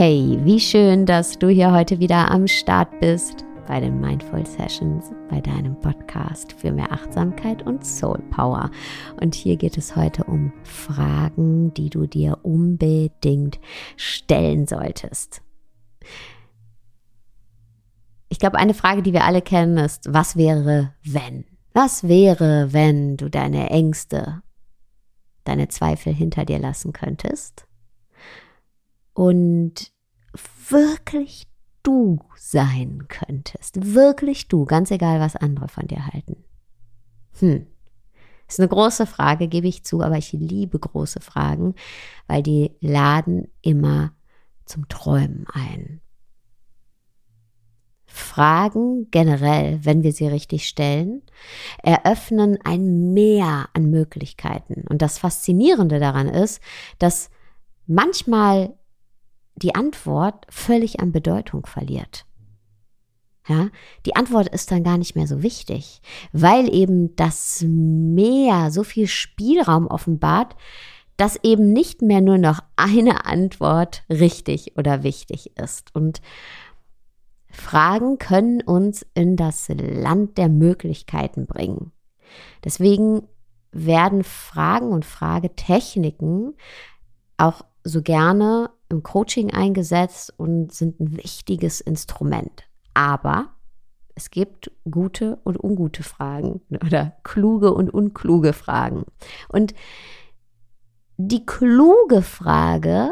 Hey, wie schön, dass du hier heute wieder am Start bist bei den Mindful Sessions, bei deinem Podcast für mehr Achtsamkeit und Soul Power. Und hier geht es heute um Fragen, die du dir unbedingt stellen solltest. Ich glaube, eine Frage, die wir alle kennen, ist, was wäre, wenn? Was wäre, wenn du deine Ängste, deine Zweifel hinter dir lassen könntest und wirklich du sein könntest. Wirklich du, ganz egal, was andere von dir halten. Hm. Ist eine große Frage, gebe ich zu, aber ich liebe große Fragen, weil die laden immer zum Träumen ein. Fragen generell, wenn wir sie richtig stellen, eröffnen ein Meer an Möglichkeiten. Und das Faszinierende daran ist, dass manchmal die Antwort völlig an Bedeutung verliert. Ja, die Antwort ist dann gar nicht mehr so wichtig, weil eben das Meer so viel Spielraum offenbart, dass eben nicht mehr nur noch eine Antwort richtig oder wichtig ist. Und Fragen können uns in das Land der Möglichkeiten bringen. Deswegen werden Fragen und Fragetechniken auch so gerne im Coaching eingesetzt und sind ein wichtiges Instrument. Aber es gibt gute und ungute Fragen oder kluge und unkluge Fragen. Und die kluge Frage,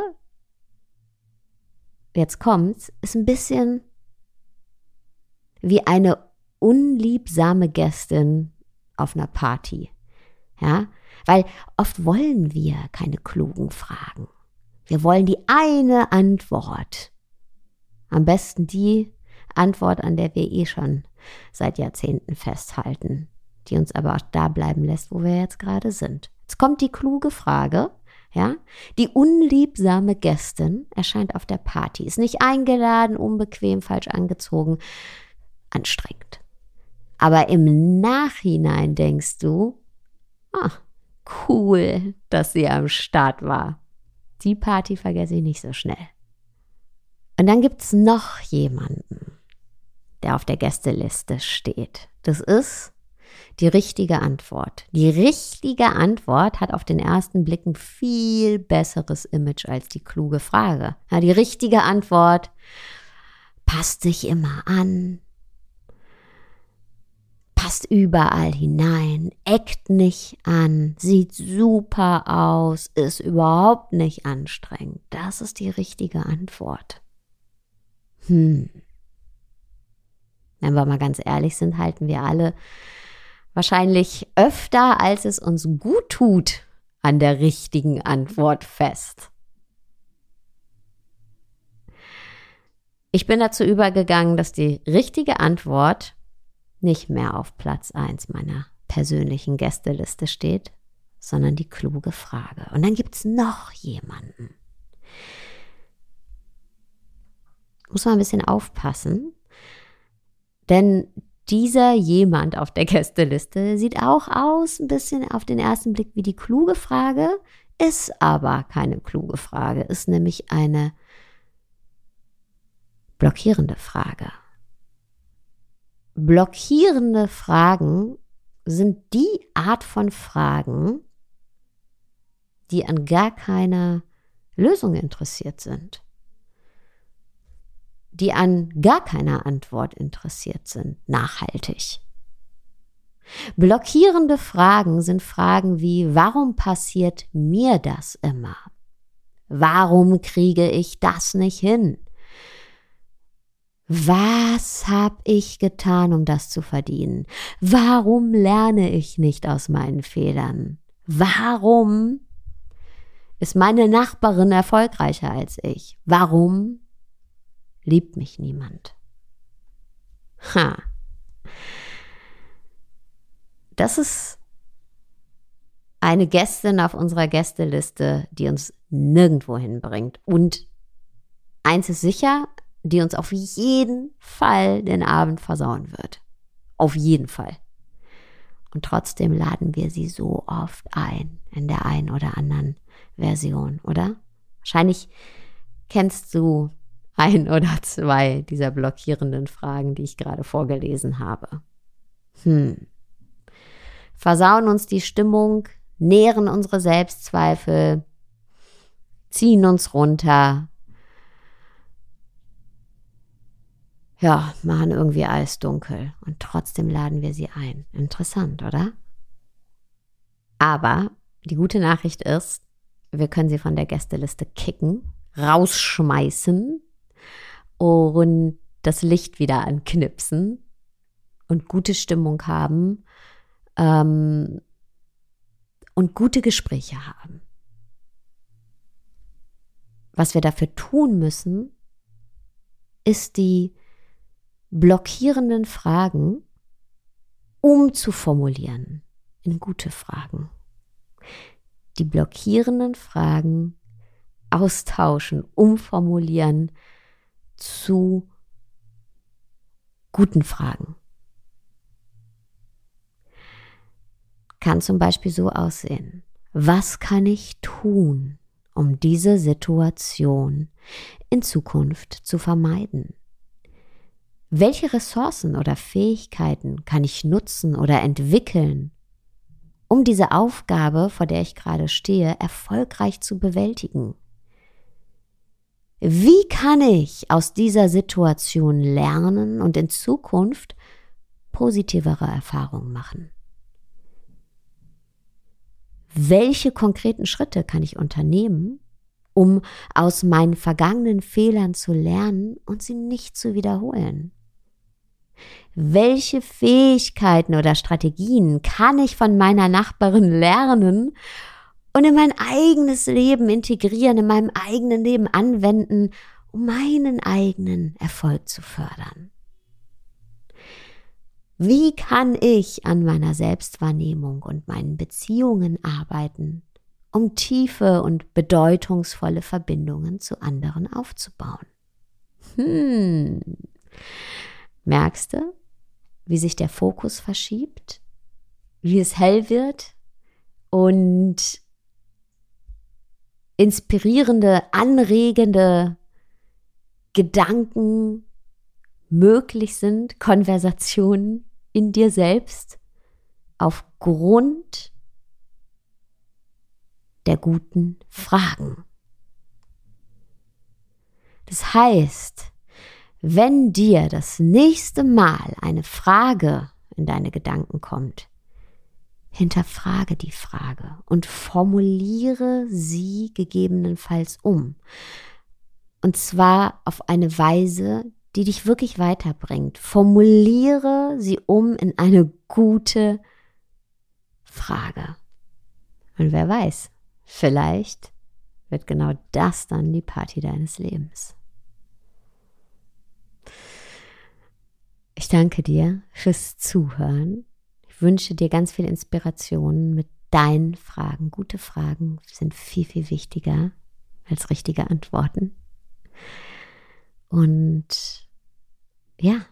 jetzt kommt's, ist ein bisschen wie eine unliebsame Gästin auf einer Party. Ja, weil oft wollen wir keine klugen Fragen. Wir wollen die eine Antwort. Am besten die Antwort, an der wir eh schon seit Jahrzehnten festhalten, die uns aber auch da bleiben lässt, wo wir jetzt gerade sind. Jetzt kommt die kluge Frage, ja? Die unliebsame Gästin erscheint auf der Party, ist nicht eingeladen, unbequem, falsch angezogen, anstrengend. Aber im Nachhinein denkst du, ah, cool, dass sie am Start war. Die Party vergesse ich nicht so schnell. Und dann gibt es noch jemanden, der auf der Gästeliste steht. Das ist die richtige Antwort. Die richtige Antwort hat auf den ersten Blick ein viel besseres Image als die kluge Frage. Ja, die richtige Antwort passt sich immer an, passt überall hinein, eckt nicht an, sieht super aus, ist überhaupt nicht anstrengend. Das ist die richtige Antwort. Hm. Wenn wir mal ganz ehrlich sind, halten wir alle wahrscheinlich öfter, als es uns gut tut, an der richtigen Antwort fest. Ich bin dazu übergegangen, dass die richtige Antwort nicht mehr auf Platz 1 meiner persönlichen Gästeliste steht, sondern die kluge Frage. Und dann gibt es noch jemanden. Muss man ein bisschen aufpassen, denn dieser jemand auf der Gästeliste sieht auch aus, ein bisschen auf den ersten Blick wie die kluge Frage, ist aber keine kluge Frage, ist nämlich eine blockierende Frage. Blockierende Fragen sind die Art von Fragen, die an gar keiner Lösung interessiert sind, die an gar keiner Antwort interessiert sind, nachhaltig. Blockierende Fragen sind Fragen wie, warum passiert mir das immer? Warum kriege ich das nicht hin? Was habe ich getan, um das zu verdienen? Warum lerne ich nicht aus meinen Fehlern? Warum ist meine Nachbarin erfolgreicher als ich? Warum liebt mich niemand? Ha. Das ist eine Gästin auf unserer Gästeliste, die uns nirgendwo hinbringt. Und eins ist sicher, die uns auf jeden Fall den Abend versauen wird. Auf jeden Fall. Und trotzdem laden wir sie so oft ein in der einen oder anderen Version, oder? Wahrscheinlich kennst du ein oder zwei dieser blockierenden Fragen, die ich gerade vorgelesen habe. Hm. Versauen uns die Stimmung, nähren unsere Selbstzweifel, ziehen uns runter, ja, machen irgendwie alles dunkel und trotzdem laden wir sie ein. Interessant, oder? Aber die gute Nachricht ist, wir können sie von der Gästeliste kicken, rausschmeißen und das Licht wieder anknipsen und gute Stimmung haben ähm, und gute Gespräche haben. Was wir dafür tun müssen, ist die blockierenden Fragen umzuformulieren in gute Fragen. Die blockierenden Fragen austauschen, umformulieren zu guten Fragen. Kann zum Beispiel so aussehen. Was kann ich tun, um diese Situation in Zukunft zu vermeiden? Welche Ressourcen oder Fähigkeiten kann ich nutzen oder entwickeln, um diese Aufgabe, vor der ich gerade stehe, erfolgreich zu bewältigen? Wie kann ich aus dieser Situation lernen und in Zukunft positivere Erfahrungen machen? Welche konkreten Schritte kann ich unternehmen, um aus meinen vergangenen Fehlern zu lernen und sie nicht zu wiederholen? Welche Fähigkeiten oder Strategien kann ich von meiner Nachbarin lernen und in mein eigenes Leben integrieren, in meinem eigenen Leben anwenden, um meinen eigenen Erfolg zu fördern? Wie kann ich an meiner Selbstwahrnehmung und meinen Beziehungen arbeiten, um tiefe und bedeutungsvolle Verbindungen zu anderen aufzubauen? Hm. Merkst du, wie sich der Fokus verschiebt, wie es hell wird und inspirierende, anregende Gedanken möglich sind, Konversationen in dir selbst aufgrund der guten Fragen. Das heißt, wenn dir das nächste Mal eine Frage in deine Gedanken kommt, hinterfrage die Frage und formuliere sie gegebenenfalls um. Und zwar auf eine Weise, die dich wirklich weiterbringt. Formuliere sie um in eine gute Frage. Und wer weiß, vielleicht wird genau das dann die Party deines Lebens. Ich danke dir fürs Zuhören. Ich wünsche dir ganz viel Inspiration mit deinen Fragen. Gute Fragen sind viel, viel wichtiger als richtige Antworten. Und ja,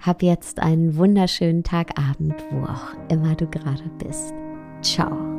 hab jetzt einen wunderschönen Tagabend, wo auch immer du gerade bist. Ciao.